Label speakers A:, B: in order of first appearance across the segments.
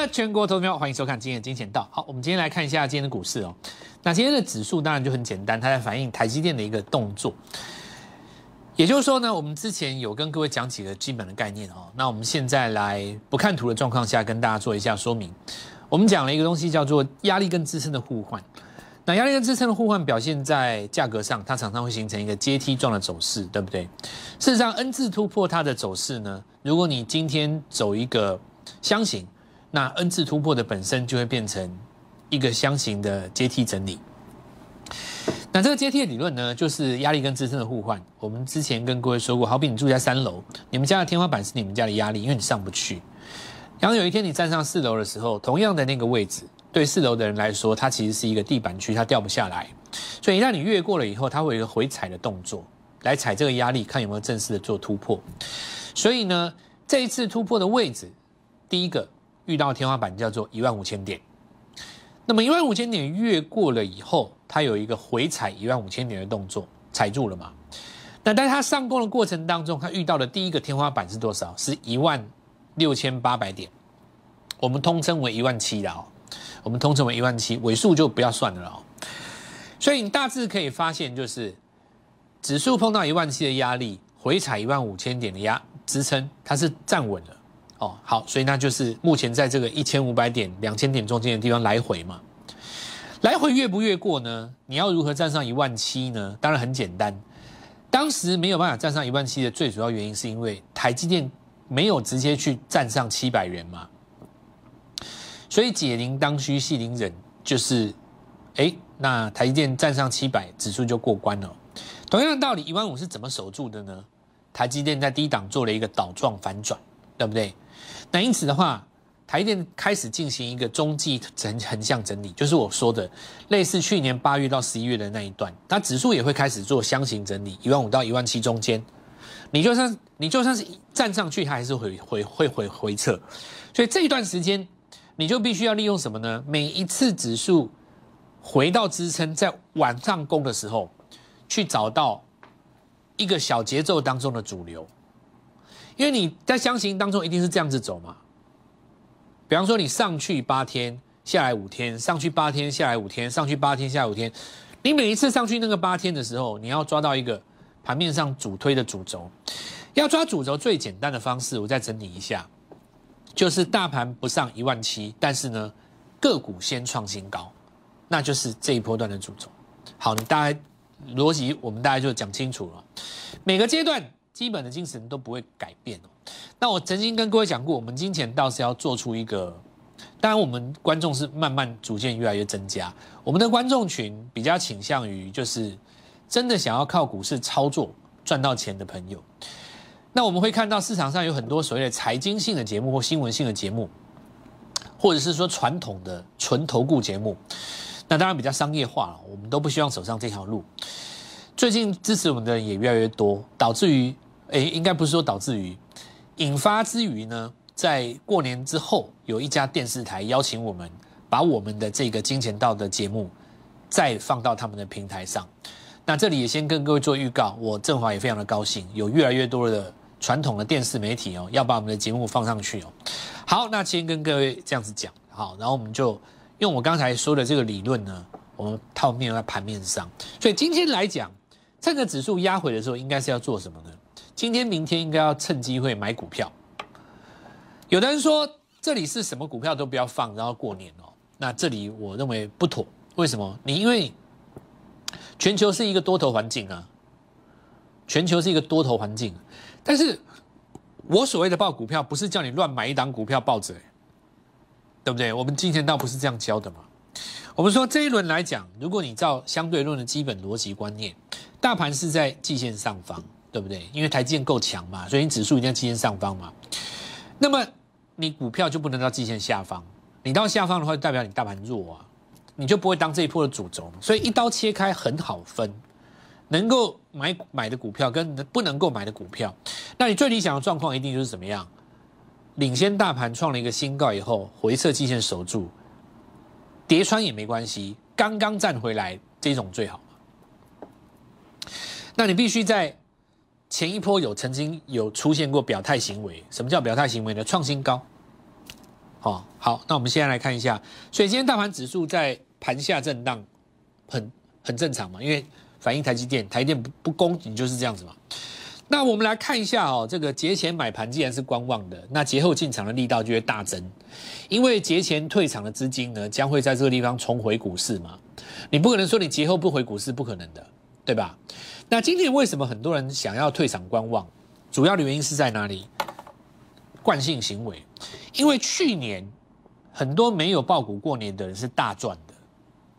A: 的全国投票，欢迎收看今天的金钱道。好，我们今天来看一下今天的股市哦。那今天的指数当然就很简单，它在反映台积电的一个动作。也就是说呢，我们之前有跟各位讲几个基本的概念哦。那我们现在来不看图的状况下，跟大家做一下说明。我们讲了一个东西叫做压力跟支撑的互换。那压力跟支撑的互换表现在价格上，它常常会形成一个阶梯状的走势，对不对？事实上，N 字突破它的走势呢，如果你今天走一个箱型，那 N 次突破的本身就会变成一个箱型的阶梯整理。那这个阶梯的理论呢，就是压力跟支撑的互换。我们之前跟各位说过，好比你住在三楼，你们家的天花板是你们家的压力，因为你上不去。然后有一天你站上四楼的时候，同样的那个位置，对四楼的人来说，它其实是一个地板区，它掉不下来。所以一旦你越过了以后，它会有一个回踩的动作，来踩这个压力，看有没有正式的做突破。所以呢，这一次突破的位置，第一个遇到天花板叫做一万五千点。那么一万五千点越过了以后，它有一个回踩一万五千点的动作，踩住了嘛？那在它上攻的过程当中，它遇到的第一个天花板是多少？是一万六千八百点，我们通称为一万七的哦。我们通称为一万七，尾数就不要算了哦。所以你大致可以发现，就是指数碰到一万七的压力，回踩一万五千点的压支撑，它是站稳了。哦，好，所以那就是目前在这个一千五百点、两千点中间的地方来回嘛，来回越不越过呢？你要如何站上一万七呢？当然很简单，当时没有办法站上一万七的最主要原因是因为台积电没有直接去站上七百元嘛，所以解铃当须系铃人，就是，哎，那台积电站上七百，指数就过关了。同样的道理，一万五是怎么守住的呢？台积电在低档做了一个倒状反转，对不对？那因此的话，台电开始进行一个中继整横向整理，就是我说的类似去年八月到十一月的那一段，它指数也会开始做箱型整理，一万五到一万七中间，你就算你就算是站上去，它还是会回会回回撤，所以这一段时间你就必须要利用什么呢？每一次指数回到支撑，在往上攻的时候，去找到一个小节奏当中的主流。因为你在箱型当中一定是这样子走嘛，比方说你上去八天，下来五天，上去八天，下来五天，上去八天，下来五天，你每一次上去那个八天的时候，你要抓到一个盘面上主推的主轴。要抓主轴最简单的方式，我再整理一下，就是大盘不上一万七，但是呢个股先创新高，那就是这一波段的主轴。好，你大概逻辑我们大概就讲清楚了，每个阶段。基本的精神都不会改变哦。那我曾经跟各位讲过，我们金钱倒是要做出一个，当然我们观众是慢慢逐渐越来越增加。我们的观众群比较倾向于就是真的想要靠股市操作赚到钱的朋友。那我们会看到市场上有很多所谓的财经性的节目或新闻性的节目，或者是说传统的纯投顾节目，那当然比较商业化了。我们都不希望走上这条路。最近支持我们的人也越来越多，导致于。哎，应该不是说导致于引发之余呢，在过年之后，有一家电视台邀请我们把我们的这个金钱道的节目再放到他们的平台上。那这里也先跟各位做预告，我振华也非常的高兴，有越来越多的传统的电视媒体哦，要把我们的节目放上去哦。好，那先跟各位这样子讲，好，然后我们就用我刚才说的这个理论呢，我们套面在盘面上。所以今天来讲，趁着指数压回的时候，应该是要做什么呢？今天、明天应该要趁机会买股票。有的人说这里是什么股票都不要放，然后过年哦。那这里我认为不妥。为什么？你因为全球是一个多头环境啊，全球是一个多头环境。但是我所谓的报股票，不是叫你乱买一档股票报着，对不对？我们今天倒不是这样教的嘛。我们说这一轮来讲，如果你照相对论的基本逻辑观念，大盘是在季线上方。对不对？因为台积电够强嘛，所以你指数一定要季线上方嘛。那么你股票就不能到季线下方，你到下方的话，代表你大盘弱啊，你就不会当这一波的主轴。所以一刀切开很好分，能够买买的股票跟不能够买的股票，那你最理想的状况一定就是怎么样？领先大盘创了一个新高以后，回撤季线守住，跌穿也没关系，刚刚站回来这种最好那你必须在。前一波有曾经有出现过表态行为，什么叫表态行为呢？创新高，好，好，那我们现在来看一下，所以今天大盘指数在盘下震荡，很很正常嘛，因为反映台积电，台积电不不攻，你就是这样子嘛。那我们来看一下哦，这个节前买盘既然是观望的，那节后进场的力道就会大增，因为节前退场的资金呢，将会在这个地方重回股市嘛。你不可能说你节后不回股市，不可能的，对吧？那今天为什么很多人想要退场观望？主要的原因是在哪里？惯性行为。因为去年很多没有爆股过年的人是大赚的，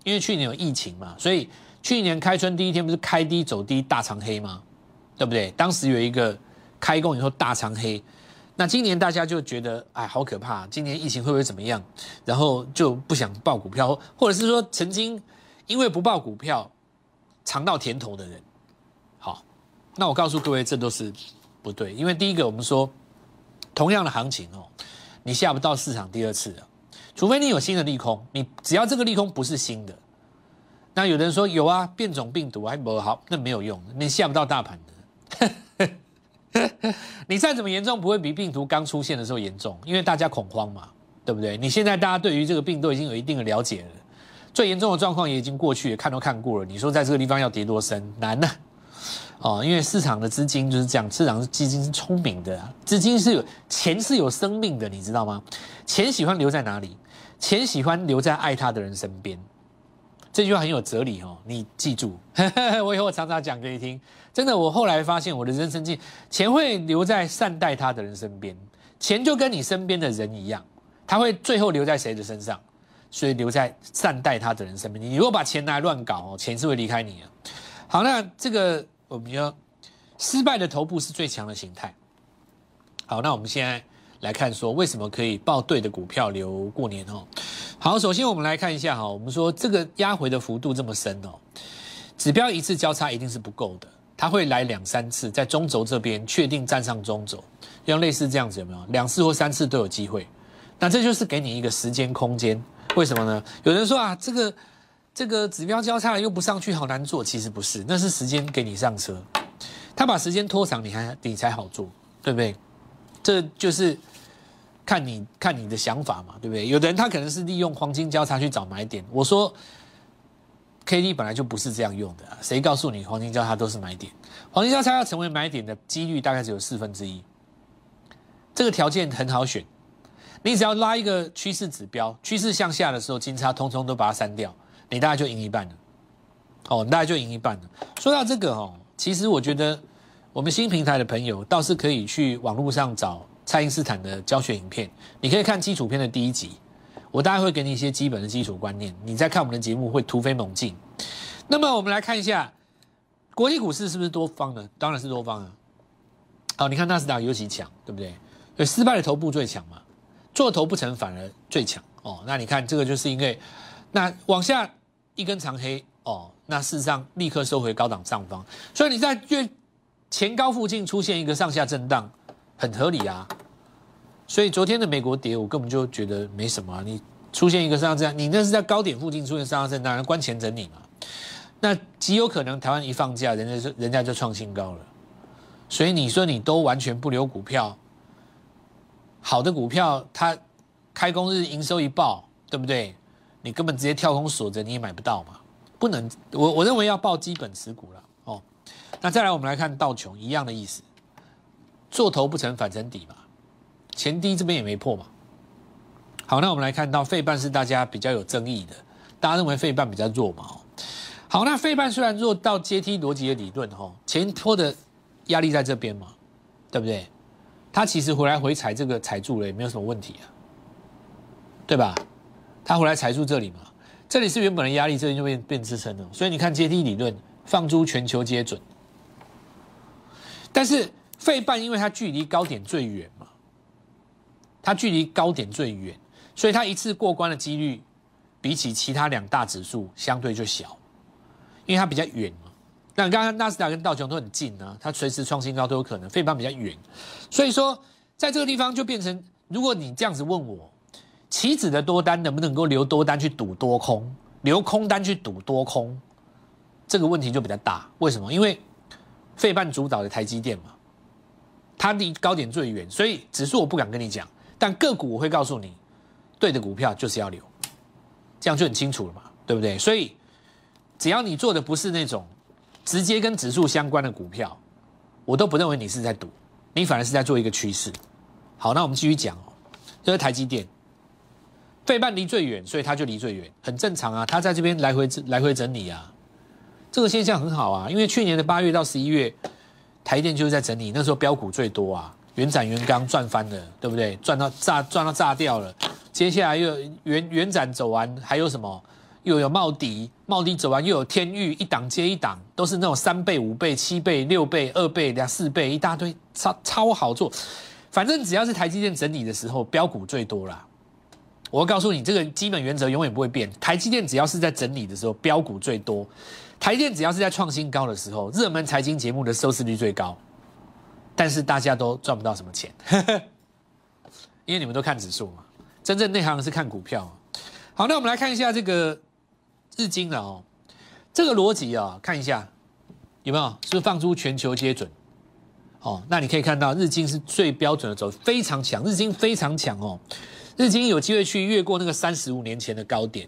A: 因为去年有疫情嘛，所以去年开春第一天不是开低走低大长黑吗？对不对？当时有一个开工以后大长黑，那今年大家就觉得哎好可怕，今年疫情会不会怎么样？然后就不想报股票，或者是说曾经因为不报股票尝到甜头的人，好，那我告诉各位这都是不对，因为第一个我们说同样的行情哦。你下不到市场第二次了，除非你有新的利空。你只要这个利空不是新的，那有的人说有啊，变种病毒还不好，那没有用，你下不到大盘的。你再怎么严重，不会比病毒刚出现的时候严重，因为大家恐慌嘛，对不对？你现在大家对于这个病都已经有一定的了解了，最严重的状况也已经过去，也看都看过了。你说在这个地方要跌多深，难呐。哦，因为市场的资金就是这样，市场的基金是聪明的，资金是有钱是有生命的，你知道吗？钱喜欢留在哪里？钱喜欢留在爱他的人身边。这句话很有哲理哦，你记住。我以后常常讲给你听。真的，我后来发现我的人生经，钱会留在善待他的人身边。钱就跟你身边的人一样，他会最后留在谁的身上？所以留在善待他的人身边。你如果把钱拿来乱搞哦，钱是会离开你的。好，那这个。我们要失败的头部是最强的形态。好，那我们现在来看说，为什么可以报对的股票留过年哦？好，首先我们来看一下哈，我们说这个压回的幅度这么深哦，指标一次交叉一定是不够的，它会来两三次，在中轴这边确定站上中轴，像类似这样子有没有？两次或三次都有机会。那这就是给你一个时间空间，为什么呢？有人说啊，这个。这个指标交叉又不上去，好难做。其实不是，那是时间给你上车，他把时间拖长，你还你才好做，对不对？这就是看你看你的想法嘛，对不对？有的人他可能是利用黄金交叉去找买点。我说，K D 本来就不是这样用的，谁告诉你黄金交叉都是买点？黄金交叉要成为买点的几率大概只有四分之一。这个条件很好选，你只要拉一个趋势指标，趋势向下的时候，金叉通通都把它删掉。你大概就赢一半了，哦，大概就赢一半了。说到这个哦，其实我觉得我们新平台的朋友倒是可以去网络上找蔡英斯坦的教学影片，你可以看基础片的第一集，我大概会给你一些基本的基础观念，你再看我们的节目会突飞猛进。那么我们来看一下国际股市是不是多方呢？当然是多方啊。好，你看纳斯达尤其强，对不对？对，失败的头部最强嘛，做头不成反而最强哦。那你看这个就是因为那往下。一根长黑哦，那事实上立刻收回高档上方，所以你在越前高附近出现一个上下震荡，很合理啊。所以昨天的美国跌，我根本就觉得没什么。你出现一个上下震荡，你那是在高点附近出现上下震荡，关前整理嘛？那极有可能台湾一放假，人家就人家就创新高了。所以你说你都完全不留股票，好的股票它开工日营收一报，对不对？你根本直接跳空锁着，你也买不到嘛，不能。我我认为要报基本持股了哦。那再来，我们来看道琼，一样的意思，做头不成反成底嘛，前低这边也没破嘛。好，那我们来看到费半是大家比较有争议的，大家认为费半比较弱嘛？好，那费半虽然弱到阶梯逻辑的理论哈，前坡的压力在这边嘛，对不对？它其实回来回踩这个踩住了也没有什么问题啊，对吧？他回来踩住这里嘛？这里是原本的压力，这里就变变支撑了。所以你看阶梯理论放诸全球皆准。但是费半因为它距离高点最远，它距离高点最远，所以它一次过关的几率比起其他两大指数相对就小，因为它比较远嘛。那刚刚纳斯达跟道琼都很近啊，它随时创新高都有可能。费半比较远，所以说在这个地方就变成，如果你这样子问我。期指的多单能不能够留多单去赌多空，留空单去赌多空，这个问题就比较大。为什么？因为费半主导的台积电嘛，它离高点最远，所以指数我不敢跟你讲，但个股我会告诉你，对的股票就是要留，这样就很清楚了嘛，对不对？所以只要你做的不是那种直接跟指数相关的股票，我都不认为你是在赌，你反而是在做一个趋势。好，那我们继续讲哦，这是台积电，费半离最远，所以它就离最远，很正常啊。它在这边来回来回整理啊，这个现象很好啊。因为去年的八月到十一月，台电就是在整理，那时候标股最多啊，元展元刚赚翻了，对不对？赚到炸赚到炸掉了。接下来又元元展走完，还有什么？又有茂迪，茂迪走完又有天域，一档接一档，都是那种三倍、五倍、七倍、六倍、二倍、两四倍，一大堆，超超好做。反正只要是台积电整理的时候，标股最多啦。我告诉你，这个基本原则永远不会变。台积电只要是在整理的时候，标股最多；台电只要是在创新高的时候，热门财经节目的收视率最高。但是大家都赚不到什么钱，因为你们都看指数嘛。真正内行是看股票。好，那我们来看一下这个。日经的哦，这个逻辑啊，看一下有没有是不是放出全球皆准？哦，那你可以看到日经是最标准的走，非常强，日经非常强哦，日经有机会去越过那个三十五年前的高点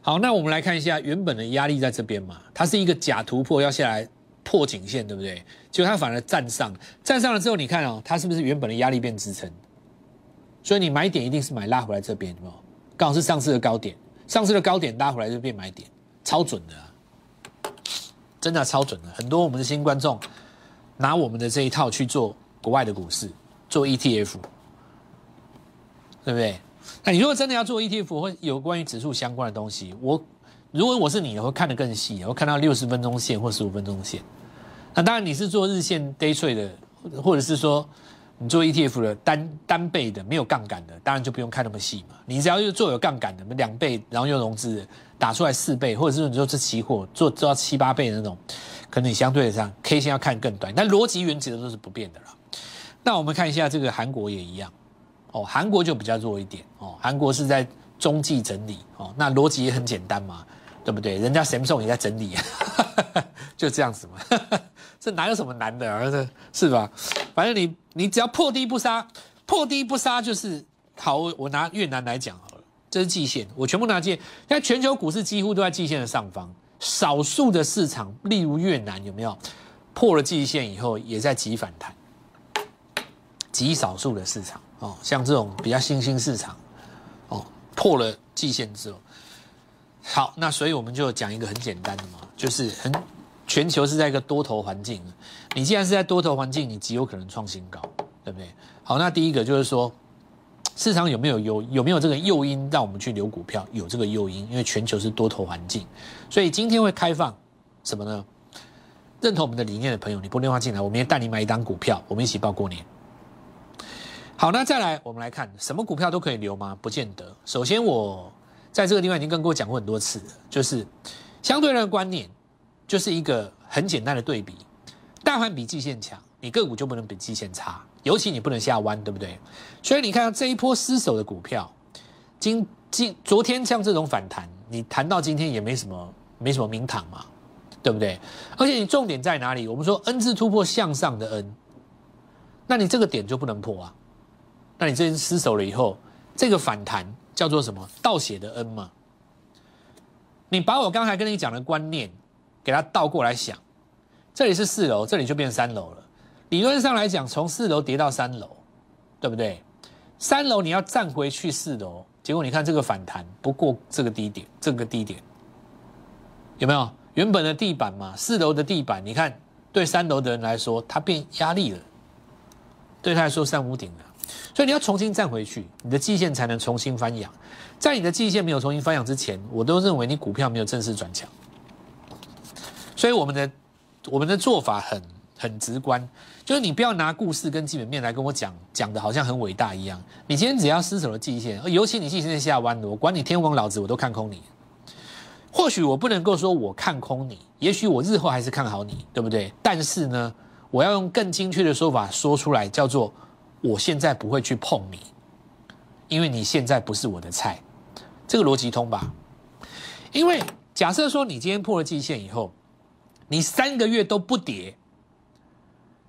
A: 好，那我们来看一下原本的压力在这边嘛，它是一个假突破要下来破颈线，对不对？结果它反而站上，站上了之后，你看哦，它是不是原本的压力变支撑？所以你买点一定是买拉回来这边，有没有？刚好是上次的高点。上次的高点拉回来就变买点，超准的，真的超准的。很多我们的新观众拿我们的这一套去做国外的股市，做 ETF，对不对？那你如果真的要做 ETF 或有关于指数相关的东西，我如果我是你，我会看得更细，我会看到六十分钟线或十五分钟线。那当然你是做日线 day trade 的，或者是说。你做 ETF 的单单倍的没有杠杆的，当然就不用看那么细嘛。你只要又做有杠杆的，两倍然后又融资打出来四倍，或者是你说这期货做做到七八倍的那种，可能你相对的上 K 线要看更短，但逻辑原则都是不变的了。那我们看一下这个韩国也一样哦，韩国就比较弱一点哦，韩国是在中继整理哦，那逻辑也很简单嘛，对不对？人家 Samsung 也在整理，就这样子嘛。这哪有什么难的，儿子是吧？反正你你只要破低不杀，破低不杀就是好。我拿越南来讲好了，这是季线，我全部拿季。现在全球股市几乎都在季线的上方，少数的市场，例如越南有没有破了季线以后也在急反弹？极少数的市场哦，像这种比较新兴市场哦，破了季线之后，好，那所以我们就讲一个很简单的嘛，就是很。全球是在一个多头环境，你既然是在多头环境，你极有可能创新高，对不对？好，那第一个就是说，市场有没有有有没有这个诱因让我们去留股票？有这个诱因，因为全球是多头环境，所以今天会开放什么呢？认同我们的理念的朋友，你拨电话进来，我们也带你买一张股票，我们一起报过年。好，那再来，我们来看什么股票都可以留吗？不见得。首先，我在这个地方已经跟各位讲过很多次了，就是相对论观念。就是一个很简单的对比，大盘比季线强，你个股就不能比季线差，尤其你不能下弯，对不对？所以你看这一波失守的股票，今今昨天像这种反弹，你谈到今天也没什么没什么名堂嘛，对不对？而且你重点在哪里？我们说 N 字突破向上的 N，那你这个点就不能破啊？那你这失守了以后，这个反弹叫做什么？倒写的 N 嘛？你把我刚才跟你讲的观念。给它倒过来想，这里是四楼，这里就变三楼了。理论上来讲，从四楼跌到三楼，对不对？三楼你要站回去四楼，结果你看这个反弹不过这个低点，这个低点有没有？原本的地板嘛，四楼的地板，你看对三楼的人来说，它变压力了，对他来说三屋顶了。所以你要重新站回去，你的季线才能重新翻扬。在你的季线没有重新翻扬之前，我都认为你股票没有正式转强。所以我们的我们的做法很很直观，就是你不要拿故事跟基本面来跟我讲，讲的好像很伟大一样。你今天只要失守了季线，尤其你季线下弯的，我管你天王老子，我都看空你。或许我不能够说我看空你，也许我日后还是看好你，对不对？但是呢，我要用更精确的说法说出来，叫做我现在不会去碰你，因为你现在不是我的菜。这个逻辑通吧？因为假设说你今天破了季线以后。你三个月都不跌，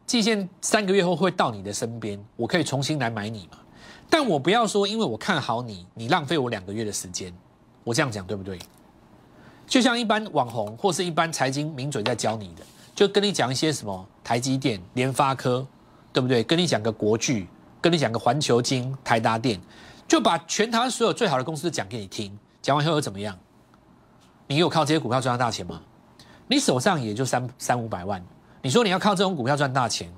A: 季线三个月后会到你的身边，我可以重新来买你嘛？但我不要说，因为我看好你，你浪费我两个月的时间，我这样讲对不对？就像一般网红或是一般财经名嘴在教你的，就跟你讲一些什么台积电、联发科，对不对？跟你讲个国巨，跟你讲个环球金、台达电，就把全台湾所有最好的公司讲给你听，讲完以后又怎么样？你有靠这些股票赚到大钱吗？你手上也就三三五百万，你说你要靠这种股票赚大钱，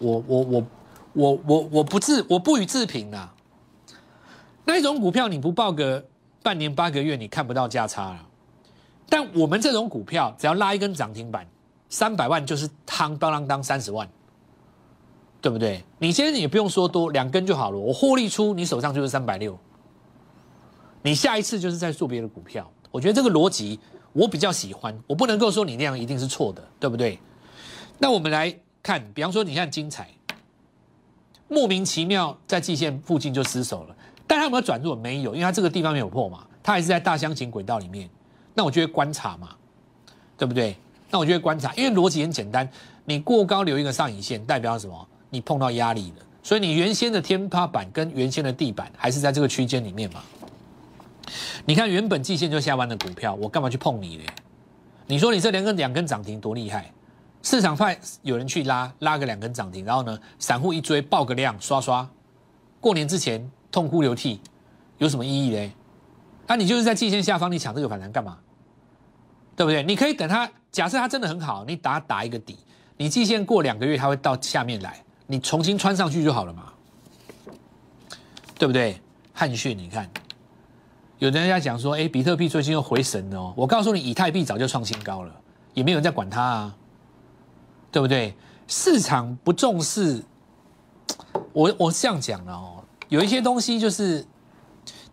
A: 我我我我我我不自我不予置评啊。那一种股票你不报个半年八个月，你看不到价差了。但我们这种股票，只要拉一根涨停板，三百万就是汤当啷当三十万，对不对？你今天也不用说多，两根就好了。我获利出，你手上就是三百六。你下一次就是在做别的股票，我觉得这个逻辑我比较喜欢。我不能够说你那样一定是错的，对不对？那我们来看，比方说你看精彩，莫名其妙在季线附近就失手了，但他有没有转弱？没有，因为他这个地方没有破嘛，他还是在大箱型轨道里面。那我就会观察嘛，对不对？那我就会观察，因为逻辑很简单，你过高留一个上影线，代表什么？你碰到压力了，所以你原先的天花板跟原先的地板还是在这个区间里面嘛。你看原本季线就下弯的股票，我干嘛去碰你嘞？你说你这两根两根涨停多厉害？市场派有人去拉拉个两根涨停，然后呢，散户一追爆个量刷刷，过年之前痛哭流涕，有什么意义嘞？那你就是在季线下方，你抢这个反弹干嘛？对不对？你可以等它，假设它真的很好，你打打一个底，你季线过两个月它会到下面来，你重新穿上去就好了嘛，对不对？汉讯，你看。有人在讲说，哎，比特币最近又回神了哦。我告诉你，以太币早就创新高了，也没有人在管它啊，对不对？市场不重视，我我这样讲了哦。有一些东西就是，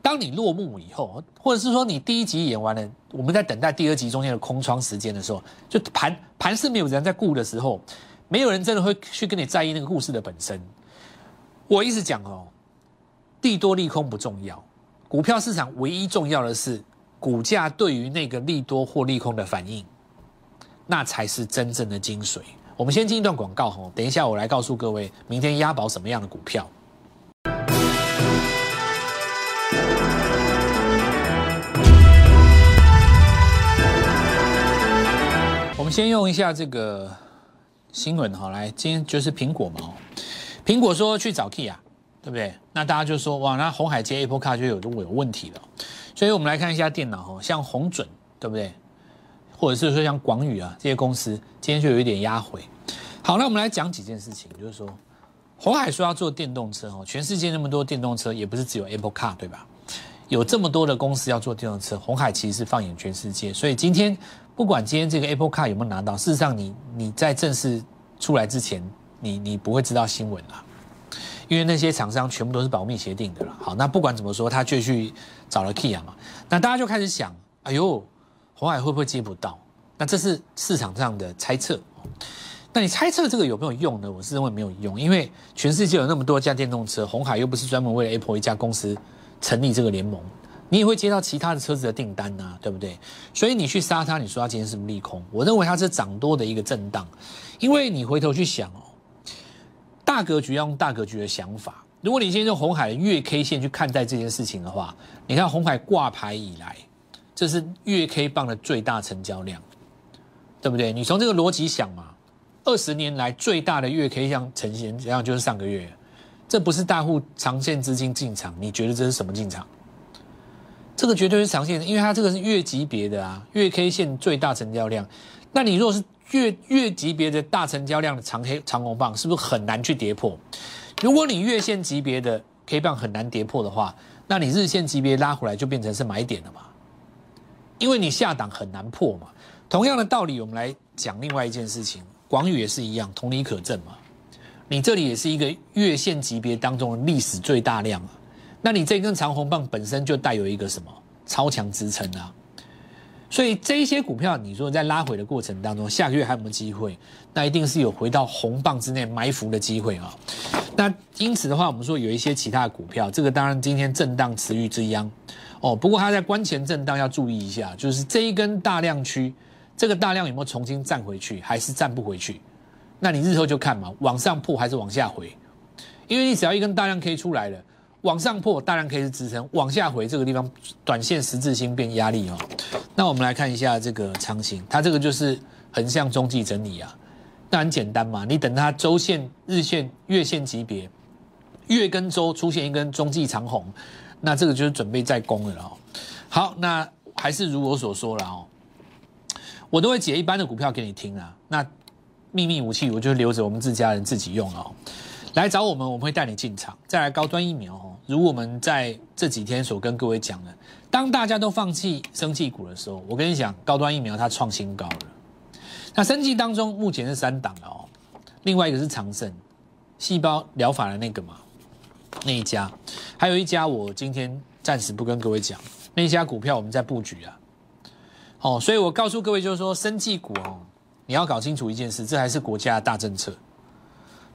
A: 当你落幕以后，或者是说你第一集演完了，我们在等待第二集中间的空窗时间的时候，就盘盘是没有人在顾的时候，没有人真的会去跟你在意那个故事的本身。我一直讲哦，利多利空不重要。股票市场唯一重要的是股价对于那个利多或利空的反应，那才是真正的精髓。我们先进一段广告吼，等一下我来告诉各位，明天押宝什么样的股票。们先用一下这个新闻哈，来，今天就是苹果嘛，苹果说去找 Key 啊。对不对？那大家就说哇，那红海接 Apple Car 就有有问题了。所以我们来看一下电脑哈，像红准对不对？或者是说像广宇啊这些公司，今天就有一点压回。好，那我们来讲几件事情，就是说红海说要做电动车哦，全世界那么多电动车，也不是只有 Apple Car 对吧？有这么多的公司要做电动车，红海其实是放眼全世界。所以今天不管今天这个 Apple Car 有没有拿到，事实上你你在正式出来之前，你你不会知道新闻啊。因为那些厂商全部都是保密协定的了。好，那不管怎么说，他就去找了 Kia 嘛。那大家就开始想，哎呦，红海会不会接不到？那这是市场上的猜测。那你猜测这个有没有用呢？我是认为没有用，因为全世界有那么多家电动车，红海又不是专门为了 Apple 一家公司成立这个联盟，你也会接到其他的车子的订单呐，对不对？所以你去杀它，你说它今天是不利空？我认为它是涨多的一个震荡，因为你回头去想哦。大格局要用大格局的想法。如果你今天用红海的月 K 线去看待这件事情的话，你看红海挂牌以来，这是月 K 棒的最大成交量，对不对？你从这个逻辑想嘛，二十年来最大的月 K 像呈现这样就是上个月，这不是大户长线资金进场，你觉得这是什么进场？这个绝对是长线，因为它这个是月级别的啊，月 K 线最大成交量。那你如果是月月级别的大成交量的长黑长红棒是不是很难去跌破？如果你月线级别的 K 棒很难跌破的话，那你日线级别拉回来就变成是买点了嘛？因为你下档很难破嘛。同样的道理，我们来讲另外一件事情，广宇也是一样，同理可证嘛。你这里也是一个月线级别当中的历史最大量啊，那你这根长红棒本身就带有一个什么超强支撑啊？所以这一些股票，你说在拉回的过程当中，下个月还有没有机会？那一定是有回到红棒之内埋伏的机会啊。那因此的话，我们说有一些其他的股票，这个当然今天震荡持续之央哦。不过它在关前震荡要注意一下，就是这一根大量区，这个大量有没有重新站回去，还是站不回去？那你日后就看嘛，往上破还是往下回？因为你只要一根大量 K 出来了，往上破当然可以是支撑，往下回这个地方短线十字星变压力哦。那我们来看一下这个长形，它这个就是横向中继整理啊。那很简单嘛，你等它周线、日线、月线级别，月跟周出现一根中继长红，那这个就是准备再攻了哦。好，那还是如我所说了哦，我都会解一般的股票给你听啊。那秘密武器我就留着我们自家人自己用哦。来找我们，我们会带你进场。再来高端疫苗哦，如我们在这几天所跟各位讲的，当大家都放弃生技股的时候，我跟你讲，高端疫苗它创新高了。那生技当中目前是三档了哦，另外一个是长盛细胞疗法的那个嘛，那一家，还有一家我今天暂时不跟各位讲，那一家股票我们在布局啊，哦，所以我告诉各位就是说，生技股哦，你要搞清楚一件事，这还是国家的大政策，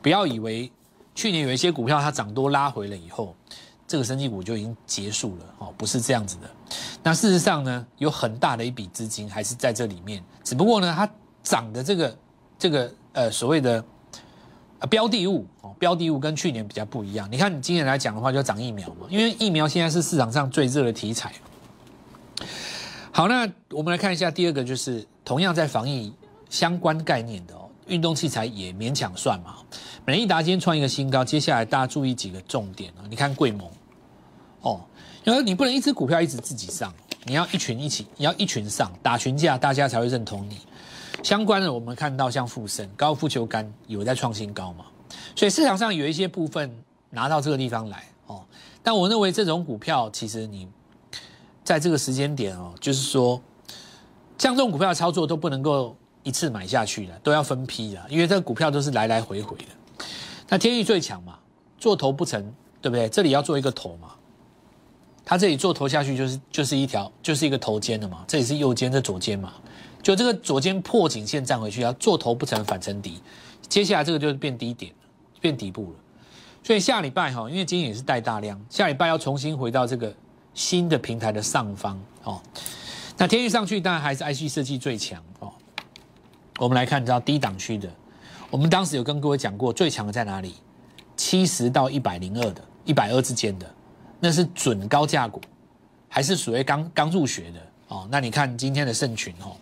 A: 不要以为去年有一些股票它涨多拉回了以后，这个生技股就已经结束了哦，不是这样子的。那事实上呢，有很大的一笔资金还是在这里面，只不过呢，它。涨的这个这个呃所谓的标的物哦，标的物跟去年比较不一样。你看你今年来讲的话，就涨疫苗嘛，因为疫苗现在是市场上最热的题材。好，那我们来看一下第二个，就是同样在防疫相关概念的哦，运动器材也勉强算嘛。美利达今天创一个新高，接下来大家注意几个重点啊。你看贵盟哦，因为你不能一只股票一直自己上，你要一群一起，你要一群上打群架，大家才会认同你。相关的，我们看到像富盛、高尔夫球杆有在创新高嘛，所以市场上有一些部分拿到这个地方来哦。但我认为这种股票其实你在这个时间点哦，就是说像这种股票的操作都不能够一次买下去的，都要分批的，因为这个股票都是来来回回的。那天域最强嘛，做头不成，对不对？这里要做一个头嘛，它这里做头下去就是就是一条就是一个头肩的嘛，这里是右肩，这左肩嘛。就这个左肩破颈线站回去，要做头不成反成底，接下来这个就是变低点，变底部了。所以下礼拜哈，因为今天也是带大量，下礼拜要重新回到这个新的平台的上方哦。那天域上去当然还是 IC 设计最强哦。我们来看到低档区的，我们当时有跟各位讲过，最强的在哪里？七十到一百零二的，一百二之间的，那是准高价股，还是属于刚刚入学的哦？那你看今天的盛群哦。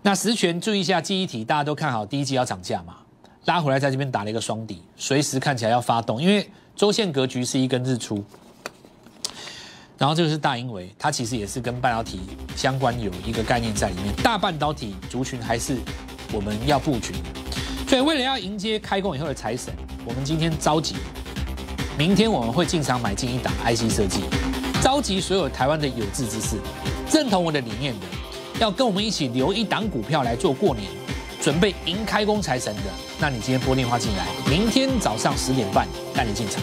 A: 那实权注意一下记忆体，大家都看好第一季要涨价嘛？拉回来在这边打了一个双底，随时看起来要发动，因为周线格局是一根日出。然后这个是大英维，它其实也是跟半导体相关有一个概念在里面。大半导体族群还是我们要布局，所以为了要迎接开工以后的财神，我们今天召集，明天我们会进场买进一档 IC 设计，召集所有台湾的有志之士，认同我的理念的。要跟我们一起留一档股票来做过年，准备迎开工财神的，那你今天拨电话进来，明天早上十点半带你进场。